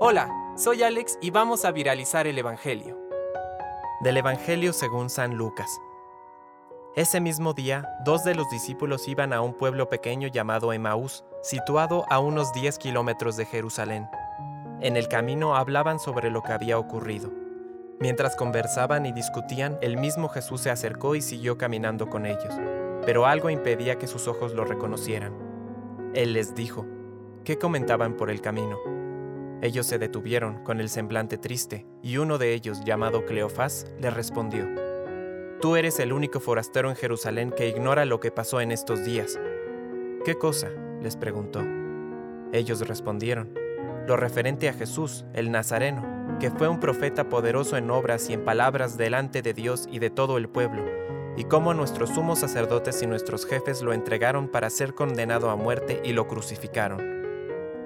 Hola, soy Alex y vamos a viralizar el Evangelio. Del Evangelio según San Lucas. Ese mismo día, dos de los discípulos iban a un pueblo pequeño llamado Emaús, situado a unos 10 kilómetros de Jerusalén. En el camino hablaban sobre lo que había ocurrido. Mientras conversaban y discutían, el mismo Jesús se acercó y siguió caminando con ellos, pero algo impedía que sus ojos lo reconocieran. Él les dijo, ¿qué comentaban por el camino? Ellos se detuvieron con el semblante triste, y uno de ellos, llamado Cleofás, le respondió, Tú eres el único forastero en Jerusalén que ignora lo que pasó en estos días. ¿Qué cosa? les preguntó. Ellos respondieron, lo referente a Jesús, el Nazareno, que fue un profeta poderoso en obras y en palabras delante de Dios y de todo el pueblo, y cómo nuestros sumos sacerdotes y nuestros jefes lo entregaron para ser condenado a muerte y lo crucificaron.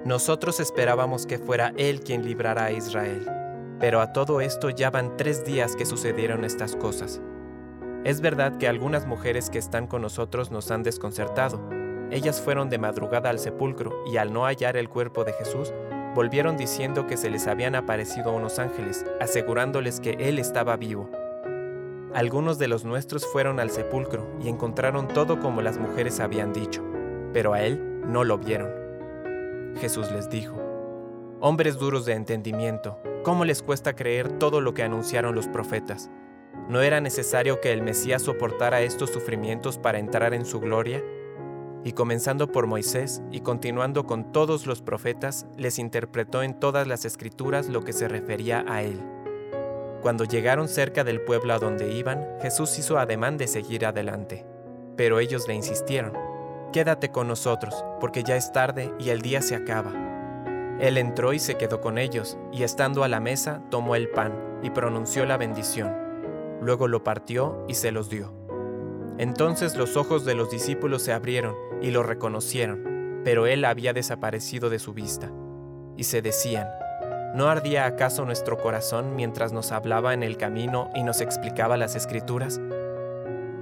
Nosotros esperábamos que fuera Él quien librara a Israel, pero a todo esto ya van tres días que sucedieron estas cosas. Es verdad que algunas mujeres que están con nosotros nos han desconcertado. Ellas fueron de madrugada al sepulcro y al no hallar el cuerpo de Jesús, volvieron diciendo que se les habían aparecido unos ángeles, asegurándoles que Él estaba vivo. Algunos de los nuestros fueron al sepulcro y encontraron todo como las mujeres habían dicho, pero a Él no lo vieron. Jesús les dijo, Hombres duros de entendimiento, ¿cómo les cuesta creer todo lo que anunciaron los profetas? ¿No era necesario que el Mesías soportara estos sufrimientos para entrar en su gloria? y comenzando por Moisés y continuando con todos los profetas, les interpretó en todas las escrituras lo que se refería a él. Cuando llegaron cerca del pueblo a donde iban, Jesús hizo ademán de seguir adelante. Pero ellos le insistieron, Quédate con nosotros, porque ya es tarde y el día se acaba. Él entró y se quedó con ellos, y estando a la mesa, tomó el pan y pronunció la bendición. Luego lo partió y se los dio. Entonces los ojos de los discípulos se abrieron y lo reconocieron, pero él había desaparecido de su vista. Y se decían, ¿no ardía acaso nuestro corazón mientras nos hablaba en el camino y nos explicaba las escrituras?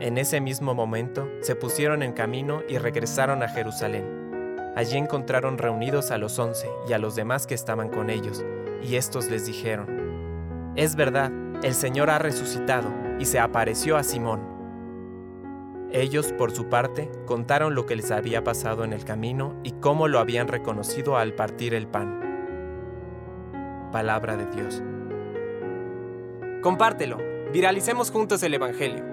En ese mismo momento se pusieron en camino y regresaron a Jerusalén. Allí encontraron reunidos a los once y a los demás que estaban con ellos, y estos les dijeron, Es verdad, el Señor ha resucitado y se apareció a Simón. Ellos, por su parte, contaron lo que les había pasado en el camino y cómo lo habían reconocido al partir el pan. Palabra de Dios. Compártelo, viralicemos juntos el Evangelio.